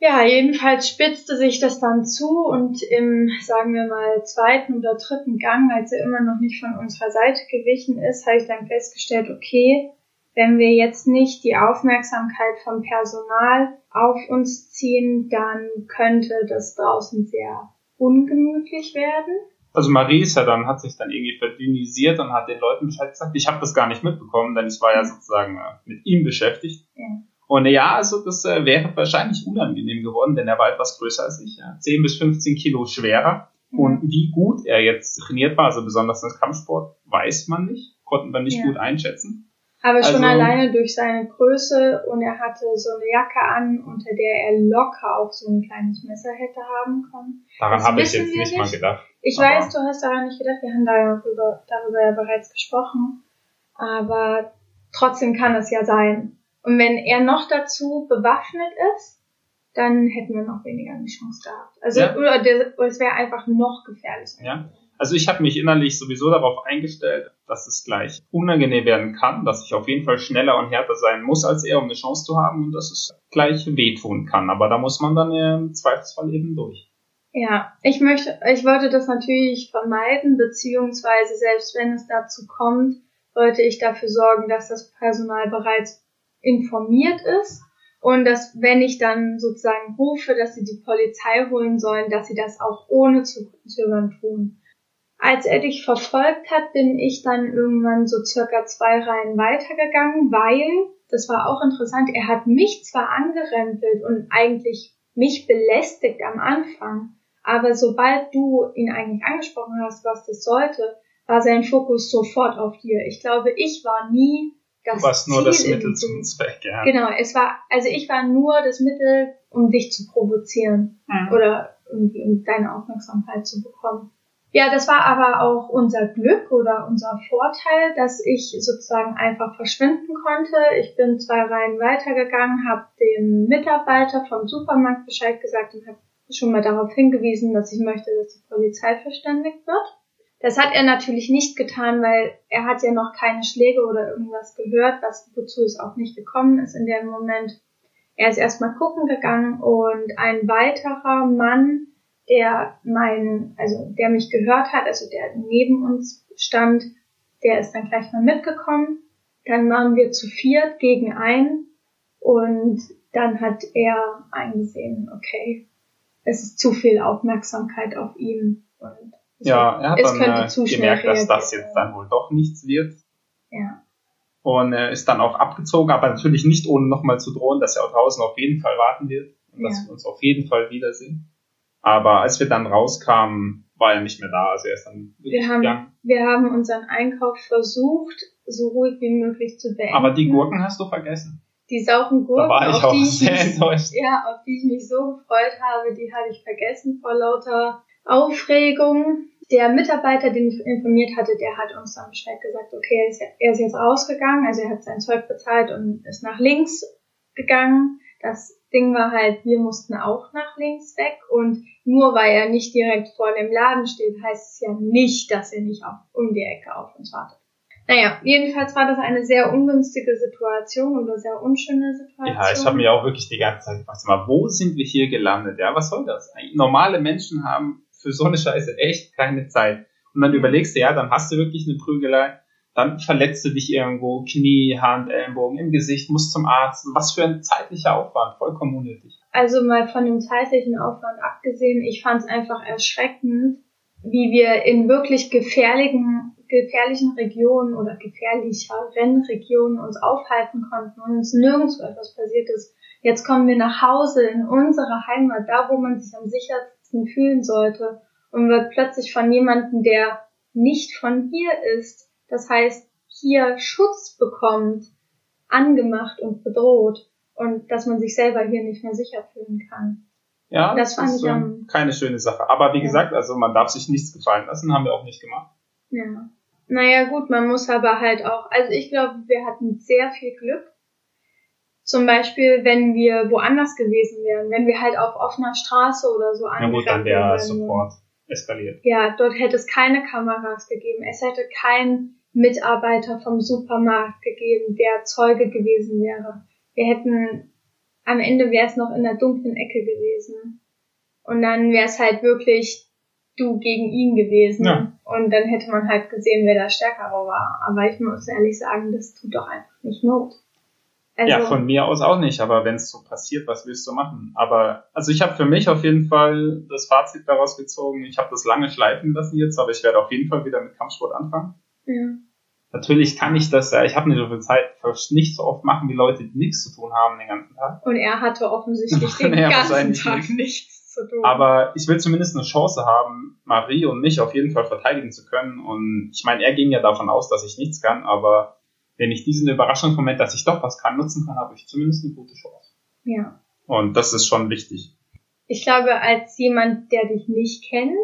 Ja, jedenfalls spitzte sich das dann zu und im, sagen wir mal, zweiten oder dritten Gang, als er immer noch nicht von unserer Seite gewichen ist, habe ich dann festgestellt, okay, wenn wir jetzt nicht die Aufmerksamkeit vom Personal auf uns ziehen, dann könnte das draußen sehr ungemütlich werden. Also Marisa dann hat sich dann irgendwie verdünnisiert und hat den Leuten Bescheid gesagt. Ich habe das gar nicht mitbekommen, denn ich war ja sozusagen äh, mit ihm beschäftigt. Ja. Und ja, also das äh, wäre wahrscheinlich unangenehm geworden, denn er war etwas größer als ich. Ja. 10 bis 15 Kilo schwerer. Mhm. Und wie gut er jetzt trainiert war, also besonders das Kampfsport, weiß man nicht. Konnten wir nicht ja. gut einschätzen. Aber schon also, alleine durch seine Größe und er hatte so eine Jacke an, unter der er locker auch so ein kleines Messer hätte haben können. Daran habe ich jetzt nicht mal gedacht. Ich weiß, du hast daran nicht gedacht, wir haben darüber, darüber ja bereits gesprochen. Aber trotzdem kann es ja sein. Und wenn er noch dazu bewaffnet ist, dann hätten wir noch weniger eine Chance gehabt. Also ja. oder es wäre einfach noch gefährlicher. Ja. Also ich habe mich innerlich sowieso darauf eingestellt, dass es gleich unangenehm werden kann, dass ich auf jeden Fall schneller und härter sein muss als er, um eine Chance zu haben und dass es gleich wehtun kann. Aber da muss man dann im Zweifelsfall eben durch. Ja, ich möchte, ich wollte das natürlich vermeiden, beziehungsweise selbst wenn es dazu kommt, wollte ich dafür sorgen, dass das Personal bereits informiert ist und dass, wenn ich dann sozusagen rufe, dass sie die Polizei holen sollen, dass sie das auch ohne zu zögern tun. Als er dich verfolgt hat, bin ich dann irgendwann so circa zwei Reihen weitergegangen, weil, das war auch interessant, er hat mich zwar angerempelt und eigentlich mich belästigt am Anfang, aber sobald du ihn eigentlich angesprochen hast, was das sollte, war sein Fokus sofort auf dir. Ich glaube, ich war nie das du warst nur Ziel das Mittel zum Zweck, ja. Genau, es war, also ich war nur das Mittel, um dich zu provozieren mhm. oder irgendwie um deine Aufmerksamkeit zu bekommen. Ja, das war aber auch unser Glück oder unser Vorteil, dass ich sozusagen einfach verschwinden konnte. Ich bin zwei Reihen weitergegangen, habe dem Mitarbeiter vom Supermarkt Bescheid gesagt und habe schon mal darauf hingewiesen, dass ich möchte, dass die Polizei verständigt wird. Das hat er natürlich nicht getan, weil er hat ja noch keine Schläge oder irgendwas gehört, was, wozu es auch nicht gekommen ist in dem Moment. Er ist erstmal gucken gegangen und ein weiterer Mann, der mein, also der mich gehört hat, also der neben uns stand, der ist dann gleich mal mitgekommen. Dann waren wir zu viert gegen einen und dann hat er eingesehen, okay, es ist zu viel Aufmerksamkeit auf ihm und ja, er hat dann äh, gemerkt, dass das jetzt dann wohl doch nichts wird. Ja. Und er ist dann auch abgezogen, aber natürlich nicht ohne nochmal zu drohen, dass er auch draußen auf jeden Fall warten wird und ja. dass wir uns auf jeden Fall wiedersehen. Aber als wir dann rauskamen, war er nicht mehr da. Also er ist dann wir haben, gegangen. Wir haben unseren Einkauf versucht, so ruhig wie möglich zu beenden. Aber die Gurken hast du vergessen. Die sauren Gurken, auf, die ich mich, ja, auf die ich mich so gefreut habe, die hatte ich vergessen vor lauter Aufregung. Der Mitarbeiter, den ich informiert hatte, der hat uns dann Bescheid gesagt, okay, er ist, jetzt rausgegangen, also er hat sein Zeug bezahlt und ist nach links gegangen. Das Ding war halt, wir mussten auch nach links weg und nur weil er nicht direkt vor dem Laden steht, heißt es ja nicht, dass er nicht auf, um die Ecke auf uns wartet. Naja, jedenfalls war das eine sehr ungünstige Situation oder sehr unschöne Situation. Ja, ich habe mir auch wirklich die ganze Zeit gefragt, mal, wo sind wir hier gelandet? Ja, was soll das? Normale Menschen haben für so eine Scheiße echt keine Zeit. Und dann überlegst du, ja, dann hast du wirklich eine Prügelei, dann verletzt du dich irgendwo, Knie, Hand, Ellenbogen, im Gesicht, musst zum Arzt. Was für ein zeitlicher Aufwand, vollkommen unnötig. Also mal von dem zeitlichen Aufwand abgesehen, ich fand es einfach erschreckend, wie wir in wirklich gefährlichen, gefährlichen Regionen oder gefährlicheren Regionen uns aufhalten konnten und uns nirgendwo etwas passiert ist. Jetzt kommen wir nach Hause in unsere Heimat, da wo man sich am sichersten fühlen sollte und wird plötzlich von jemandem, der nicht von hier ist, das heißt, hier Schutz bekommt, angemacht und bedroht und dass man sich selber hier nicht mehr sicher fühlen kann. Ja, das, das ist ähm, keine schöne Sache. Aber wie ja. gesagt, also man darf sich nichts gefallen lassen, haben wir auch nicht gemacht. Ja. Naja, gut, man muss aber halt auch, also ich glaube, wir hatten sehr viel Glück. Zum Beispiel, wenn wir woanders gewesen wären, wenn wir halt auf offener Straße oder so Ja gut, dann wäre sofort eskaliert. Ja, dort hätte es keine Kameras gegeben. Es hätte kein Mitarbeiter vom Supermarkt gegeben, der Zeuge gewesen wäre. Wir hätten, am Ende wäre es noch in der dunklen Ecke gewesen. Und dann wäre es halt wirklich du gegen ihn gewesen. Ja. Und dann hätte man halt gesehen, wer der Stärkere war. Aber ich muss ehrlich sagen, das tut doch einfach nicht Not. Also, ja, von mir aus auch nicht, aber wenn es so passiert, was willst du machen? Aber also ich habe für mich auf jeden Fall das Fazit daraus gezogen. Ich habe das lange schleifen lassen jetzt, aber ich werde auf jeden Fall wieder mit Kampfsport anfangen. Ja. Natürlich kann ich das ja, ich habe nicht so viel Zeit, nicht so oft machen wie Leute, die nichts zu tun haben den ganzen Tag. Und er hatte offensichtlich den ganzen Tag nicht. nichts zu tun. Aber ich will zumindest eine Chance haben, Marie und mich auf jeden Fall verteidigen zu können. Und ich meine, er ging ja davon aus, dass ich nichts kann, aber wenn ich diesen Überraschungsmoment, dass ich doch was kann, nutzen kann, habe ich zumindest eine gute Chance. Ja. Und das ist schon wichtig. Ich glaube, als jemand, der dich nicht kennt,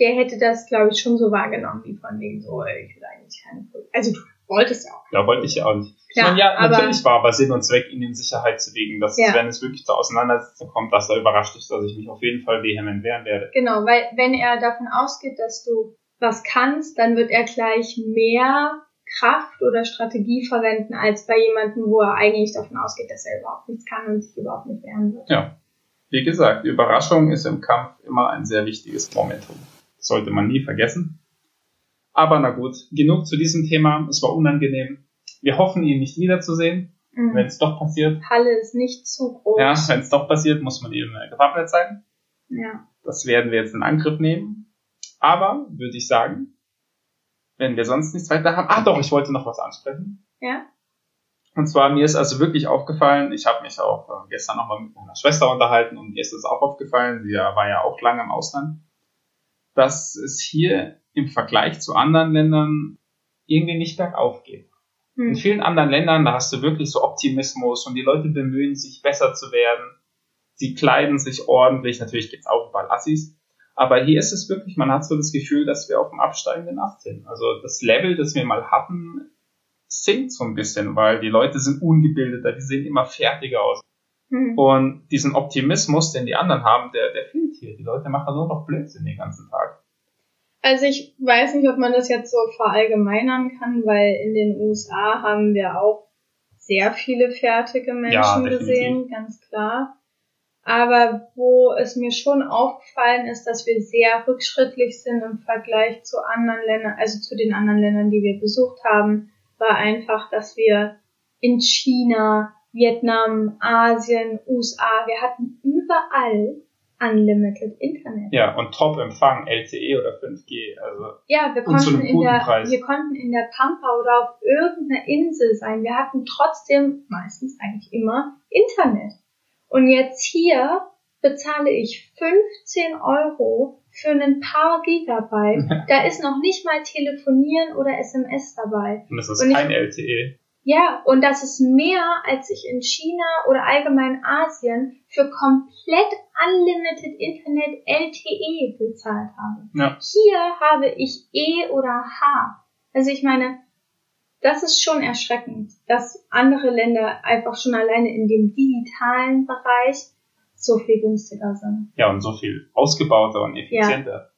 der hätte das, glaube ich, schon so wahrgenommen, wie von wegen so, ich will eigentlich keine Also du wolltest ja auch. Ja, wollte ich ja auch nicht. Klar, meine, ja, natürlich war aber Sinn und Zweck, ihn in Sicherheit zu wiegen, dass ja. wenn es wirklich zur Auseinandersetzung kommt, dass er überrascht ist, dass ich mich auf jeden Fall vehement wehren werde. Genau, weil wenn er davon ausgeht, dass du was kannst, dann wird er gleich mehr Kraft oder Strategie verwenden, als bei jemandem, wo er eigentlich davon ausgeht, dass er überhaupt nichts kann und sich überhaupt nicht wehren wird. Ja. Wie gesagt, Überraschung ist im Kampf immer ein sehr wichtiges Momentum. Das sollte man nie vergessen. Aber na gut, genug zu diesem Thema. Es war unangenehm. Wir hoffen, ihn nicht wiederzusehen. Mhm. Wenn es doch passiert. Halle ist nicht zu groß. Ja, wenn es doch passiert, muss man eben gewappnet sein. Ja. Das werden wir jetzt in Angriff nehmen. Aber, würde ich sagen, wenn wir sonst nichts weiter haben. Ah doch, ich wollte noch was ansprechen. Ja. Und zwar, mir ist also wirklich aufgefallen, ich habe mich auch äh, gestern nochmal mit meiner Schwester unterhalten und ihr ist es auch aufgefallen, sie war ja auch lange im Ausland, dass es hier im Vergleich zu anderen Ländern irgendwie nicht bergauf geht. Hm. In vielen anderen Ländern, da hast du wirklich so Optimismus und die Leute bemühen sich, besser zu werden. Sie kleiden sich ordentlich, natürlich gibt's auch überall Assis, aber hier ist es wirklich, man hat so das Gefühl, dass wir auf dem absteigenden Ast sind. Also das Level, das wir mal hatten, sinkt so ein bisschen, weil die Leute sind ungebildeter, die sehen immer fertiger aus. Mhm. Und diesen Optimismus, den die anderen haben, der, der fehlt hier. Die Leute machen nur noch Blödsinn den ganzen Tag. Also ich weiß nicht, ob man das jetzt so verallgemeinern kann, weil in den USA haben wir auch sehr viele fertige Menschen ja, gesehen, ganz klar. Aber wo es mir schon aufgefallen ist, dass wir sehr rückschrittlich sind im Vergleich zu anderen Ländern, also zu den anderen Ländern, die wir besucht haben, war einfach, dass wir in China, Vietnam, Asien, USA, wir hatten überall Unlimited Internet. Ja, und Top-Empfang, LTE oder 5G, also. Ja, wir konnten in der, Preis. wir konnten in der Pampa oder auf irgendeiner Insel sein. Wir hatten trotzdem meistens eigentlich immer Internet. Und jetzt hier bezahle ich 15 Euro für ein paar Gigabyte. da ist noch nicht mal Telefonieren oder SMS dabei. Und das ist und kein ich, LTE. Ja, und das ist mehr, als ich in China oder allgemein Asien für komplett unlimited Internet LTE bezahlt habe. Ja. Hier habe ich E oder H. Also ich meine, das ist schon erschreckend, dass andere Länder einfach schon alleine in dem digitalen Bereich so viel günstiger sind. Ja, und so viel ausgebauter und effizienter. Ja.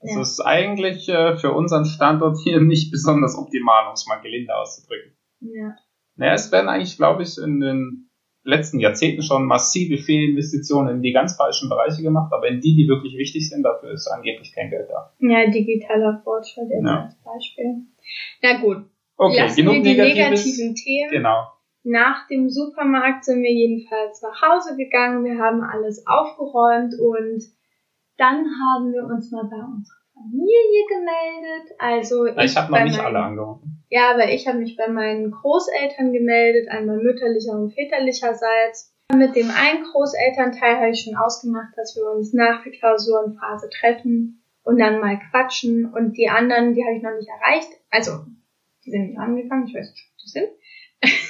Das ja. ist eigentlich äh, für unseren Standort hier nicht besonders optimal, um es mal gelinde auszudrücken. Ja. Naja, es werden eigentlich, glaube ich, in den letzten Jahrzehnten schon massive Fehlinvestitionen in die ganz falschen Bereiche gemacht, aber in die, die wirklich wichtig sind, dafür ist angeblich kein Geld da. Ja, digitaler Fortschritt jetzt ja. als Beispiel. Na gut, Okay, lassen genug wir die Negatives. negativen Themen. Genau. Nach dem Supermarkt sind wir jedenfalls nach Hause gegangen. Wir haben alles aufgeräumt und dann haben wir uns mal bei unserer Familie gemeldet. Also Ich, ich habe noch nicht meinen- alle angerufen. Ja, aber ich habe mich bei meinen Großeltern gemeldet, einmal mütterlicher und väterlicherseits. Mit dem einen Großelternteil habe ich schon ausgemacht, dass wir uns nach der Klausurenphase treffen und dann mal quatschen. Und die anderen, die habe ich noch nicht erreicht. Also, die sind nicht angegangen, ich weiß nicht, ob die sind.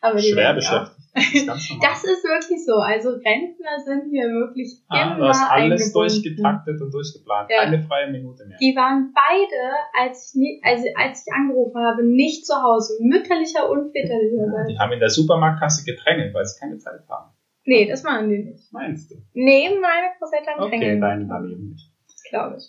aber die Schwer beschäftigt. Das ist wirklich so. Also Rentner sind hier wirklich ah, immer du hast alles durchgetaktet und durchgeplant. Ja. Keine freie Minute mehr. Die waren beide, als ich, nie, also als ich angerufen habe, nicht zu Hause. Mütterlicher und väterlicherseits. Die haben in der Supermarktkasse gedrängelt, weil sie keine Zeit haben. Nee, das machen die nicht. Meinst du? Nee, meine Großeltern Okay, drängeln. deine dann eben nicht. Das glaube ich.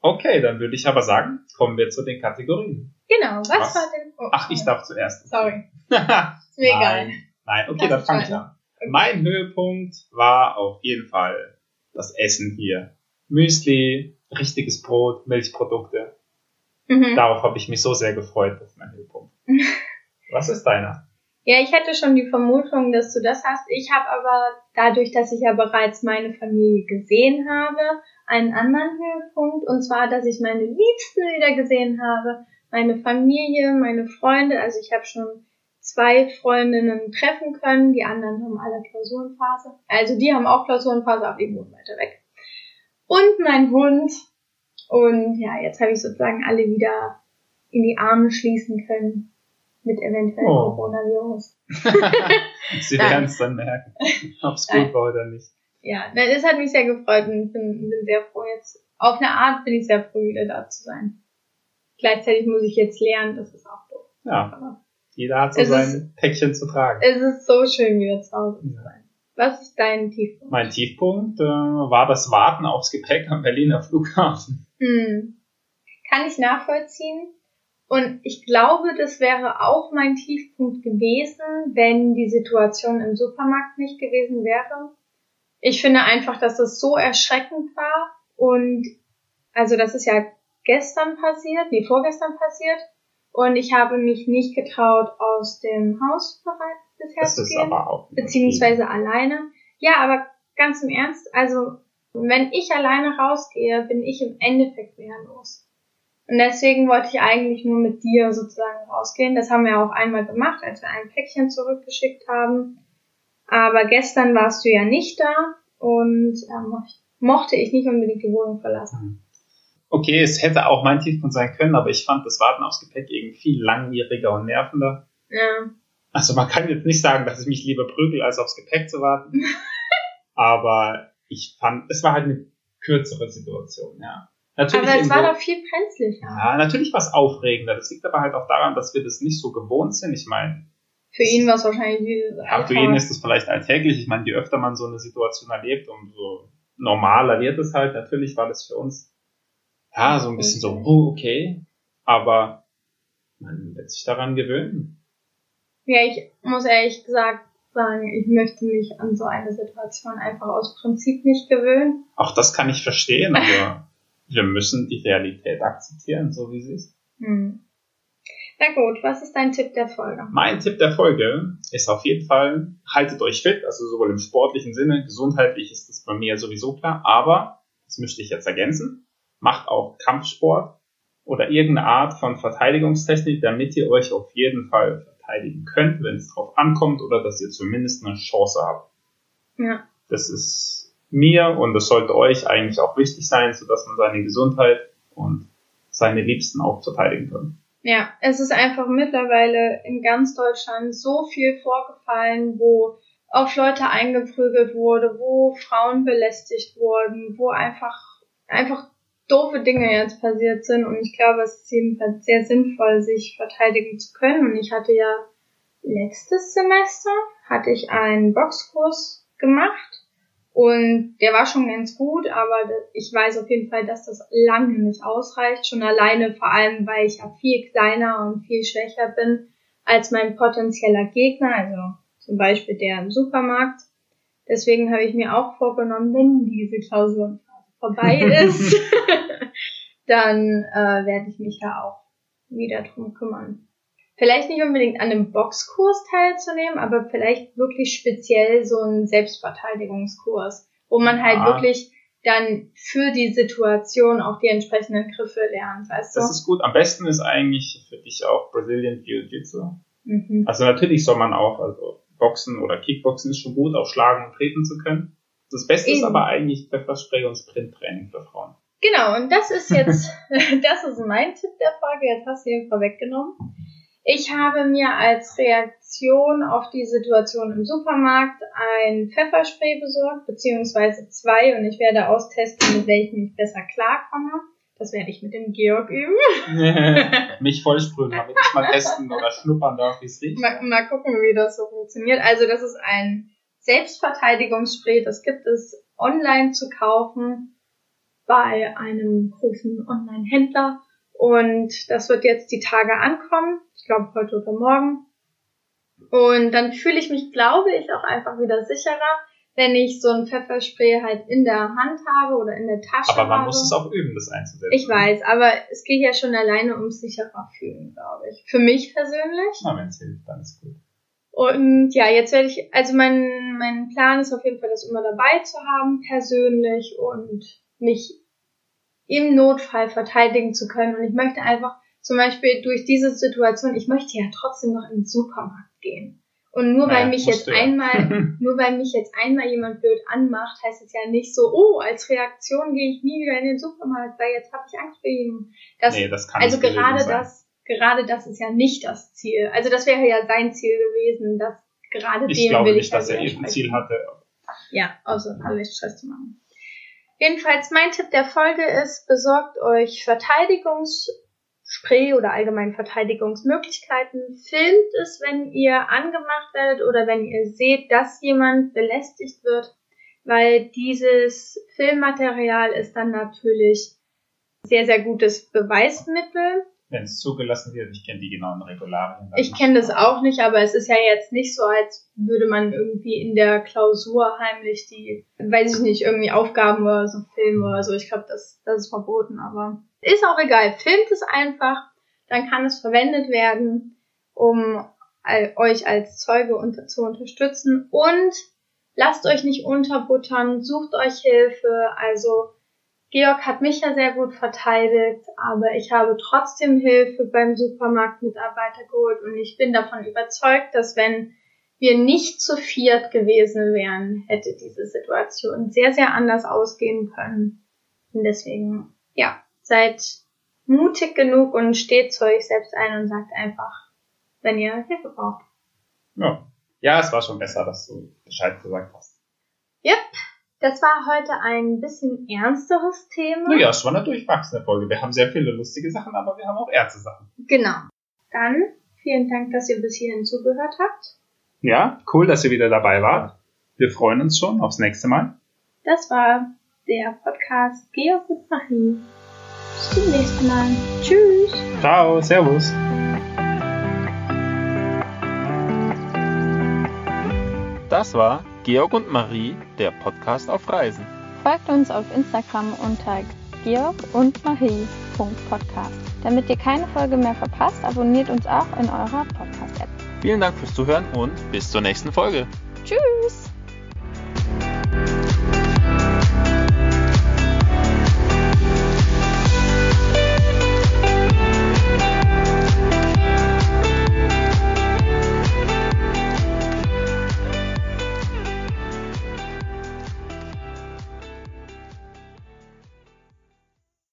Okay, dann würde ich aber sagen, kommen wir zu den Kategorien. Genau, was, Was? war denn... Oh, Ach, ich darf zuerst. Sorry, Nein, ist mir egal. Nein, okay, Das dann fange ist ich an. Mein Höhepunkt war auf jeden Fall das Essen hier. Müsli, richtiges Brot, Milchprodukte. Mhm. Darauf habe ich mich so sehr gefreut. Das ist mein Höhepunkt. Was ist deiner? Ja, ich hatte schon die Vermutung, dass du das hast. Ich habe aber dadurch, dass ich ja bereits meine Familie gesehen habe, einen anderen Höhepunkt. Und zwar, dass ich meine Liebsten wieder gesehen habe. Meine Familie, meine Freunde. Also ich habe schon zwei Freundinnen treffen können. Die anderen haben alle Klausurenphase. Also die haben auch Klausurenphase, aber die wohnen weiter weg. Und mein Hund. Und ja, jetzt habe ich sozusagen alle wieder in die Arme schließen können. Mit eventuell Oh. Coronavirus. Sie werden es dann merken, ob es gut war oder nicht. Ja, das hat mich sehr gefreut und ich bin, bin sehr froh jetzt. Auf eine Art bin ich sehr froh, wieder da zu sein. Gleichzeitig muss ich jetzt lernen, das ist auch doof. Ja, Aber jeder hat so sein Päckchen zu tragen. es ist so schön, wieder zu Hause zu sein. Was ist dein Tiefpunkt? Mein Tiefpunkt äh, war das Warten aufs Gepäck am Berliner Flughafen. Hm. Kann ich nachvollziehen. Und ich glaube, das wäre auch mein Tiefpunkt gewesen, wenn die Situation im Supermarkt nicht gewesen wäre. Ich finde einfach, dass das so erschreckend war. Und also das ist ja gestern passiert, nee, vorgestern passiert. Und ich habe mich nicht getraut, aus dem Haus bereit bisher Das zu gehen aber auch. beziehungsweise alleine. Ja, aber ganz im Ernst, also wenn ich alleine rausgehe, bin ich im Endeffekt wehrlos. Und deswegen wollte ich eigentlich nur mit dir sozusagen rausgehen. Das haben wir auch einmal gemacht, als wir ein Päckchen zurückgeschickt haben. Aber gestern warst du ja nicht da und ähm, mochte ich nicht unbedingt die Wohnung verlassen. Okay, es hätte auch mein Tiefpunkt sein können, aber ich fand das Warten aufs Gepäck irgendwie viel langwieriger und nervender. Ja. Also man kann jetzt nicht sagen, dass ich mich lieber prügel, als aufs Gepäck zu warten. aber ich fand, es war halt eine kürzere Situation, ja. Natürlich Aber es war doch viel brenzlicher. ja, natürlich war es aufregender. Das liegt aber halt auch daran, dass wir das nicht so gewohnt sind. Ich meine, Für ihn war es wahrscheinlich wie ja, für ihn ist das vielleicht alltäglich. Ich meine, je öfter man so eine Situation erlebt, umso normaler wird es halt. Natürlich war das für uns ja so ein bisschen so, oh, okay. Aber man wird sich daran gewöhnen. Ja, ich muss ehrlich gesagt sagen, ich möchte mich an so eine Situation einfach aus Prinzip nicht gewöhnen. Auch das kann ich verstehen, aber wir müssen die Realität akzeptieren, so wie sie ist. Hm. Na gut, was ist dein Tipp der Folge? Mein Tipp der Folge ist auf jeden Fall, haltet euch fit, also sowohl im sportlichen Sinne, gesundheitlich ist das bei mir sowieso klar, aber, das möchte ich jetzt ergänzen, macht auch Kampfsport oder irgendeine Art von Verteidigungstechnik, damit ihr euch auf jeden Fall verteidigen könnt, wenn es drauf ankommt oder dass ihr zumindest eine Chance habt. Ja. Das ist mir und das sollte euch eigentlich auch wichtig sein, sodass man seine Gesundheit und seine Liebsten auch verteidigen kann. Ja, es ist einfach mittlerweile in ganz Deutschland so viel vorgefallen, wo auf Leute eingeprügelt wurde, wo Frauen belästigt wurden, wo einfach, einfach doofe Dinge jetzt passiert sind. Und ich glaube, es ist jedenfalls sehr sinnvoll, sich verteidigen zu können. Und ich hatte ja letztes Semester hatte ich einen Boxkurs gemacht und der war schon ganz gut, aber ich weiß auf jeden Fall, dass das lange nicht ausreicht. Schon alleine, vor allem, weil ich ja viel kleiner und viel schwächer bin als mein potenzieller Gegner, also zum Beispiel der im Supermarkt. Deswegen habe ich mir auch vorgenommen, wenn diese Klausurenphase vorbei ist, dann äh, werde ich mich da auch wieder drum kümmern. vielleicht nicht unbedingt an einem Boxkurs teilzunehmen, aber vielleicht wirklich speziell so einen Selbstverteidigungskurs, wo man halt Ja. wirklich dann für die Situation auch die entsprechenden Griffe lernt, weißt du? Das ist gut. Am besten ist eigentlich für dich auch Brazilian Jiu-Jitsu. mhm. Also natürlich soll man auch, also Boxen oder Kickboxen ist schon gut, auch schlagen und treten zu können. Das Beste ist Eben. aber eigentlich Pfefferspray und Sprinttraining für Frauen. Genau, und das ist jetzt, das ist mein Tipp der Folge. Jetzt hast du ihn vorweggenommen. Ich habe mir als Reaktion auf die Situation im Supermarkt ein Pfefferspray besorgt, beziehungsweise zwei, und ich werde austesten, mit welchem ich besser klarkomme. Das werde ich mit dem Georg üben. Mich vollsprühen, damit ich mal testen oder schnuppern darf, wie es riecht. Mal, mal gucken, wie das so funktioniert. Also das ist ein Selbstverteidigungsspray. Das gibt es online zu kaufen bei einem großen Online-Händler. Und das wird jetzt die Tage ankommen. Ich glaube heute oder morgen. Und dann fühle ich mich, glaube ich, auch einfach wieder sicherer, wenn ich so ein Pfefferspray halt in der Hand habe oder in der Tasche Aber man habe. muss es auch üben, das einzusetzen. Ich weiß, aber es geht ja schon alleine ums sicherer fühlen, glaube ich. Für mich persönlich. Na, wenn es hilft, dann ist gut. Und ja, jetzt werde ich, also mein, mein Plan ist auf jeden Fall, das immer dabei zu haben, persönlich und mich im Notfall verteidigen zu können. Und ich möchte einfach zum Beispiel durch diese Situation, ich möchte ja trotzdem noch in den Supermarkt gehen. Und nur Naja, weil mich jetzt ja. einmal, nur weil mich jetzt einmal jemand blöd anmacht, heißt es ja nicht so, oh, als Reaktion gehe ich nie wieder in den Supermarkt, weil jetzt habe ich Angst vor ihm. Das, nee, das kann also gerade das, gerade das ist ja nicht das Ziel. Also das wäre ja sein Ziel gewesen, dass gerade Ich dem glaube will nicht, ich dass er widersprechen. irgendein Ziel hatte. Ja, außer alles Stress zu machen. Jedenfalls mein Tipp der Folge ist, besorgt euch Verteidigungsspray oder allgemein Verteidigungsmöglichkeiten. Filmt es, wenn ihr angemacht werdet oder wenn ihr seht, dass jemand belästigt wird, weil dieses Filmmaterial ist dann natürlich sehr, sehr gutes Beweismittel. Wenn es zugelassen wird, ich kenne die genauen Regularien. Ich kenne das auch nicht, aber es ist ja jetzt nicht so, als würde man irgendwie in der Klausur heimlich die, weiß ich nicht, irgendwie Aufgaben oder so filmen oder so. Ich glaube, das, das ist verboten, aber ist auch egal. Filmt es einfach, dann kann es verwendet werden, um euch als Zeuge unter, zu unterstützen und lasst euch nicht unterbuttern, sucht euch Hilfe, also Georg hat mich ja sehr gut verteidigt, aber ich habe trotzdem Hilfe beim Supermarktmitarbeiter geholt und ich bin davon überzeugt, dass wenn wir nicht zu viert gewesen wären, hätte diese Situation sehr, sehr anders ausgehen können. Und deswegen, ja, seid mutig genug und steht zu euch selbst ein und sagt einfach, wenn ihr Hilfe braucht. Ja. ja, es war schon besser, dass du Bescheid gesagt hast. Yep, das war heute ein bisschen ernsteres Thema. Naja, es war eine durchwachsene Folge. Wir haben sehr viele lustige Sachen, aber wir haben auch ernste Sachen. Genau. Dann vielen Dank, dass ihr bis hierhin zugehört habt. Ja, cool, dass ihr wieder dabei wart. Wir freuen uns schon aufs nächste Mal. Das war der Podcast Georg und Marie. Bis zum nächsten Mal. Tschüss. Ciao, Servus. Das war Georg und Marie, der Podcast auf Reisen. Folgt uns auf Instagram unter georg und Marie.podcast. Damit ihr keine Folge mehr verpasst, abonniert uns auch in eurer Podcast-App. Vielen Dank fürs Zuhören und bis zur nächsten Folge. Tschüss!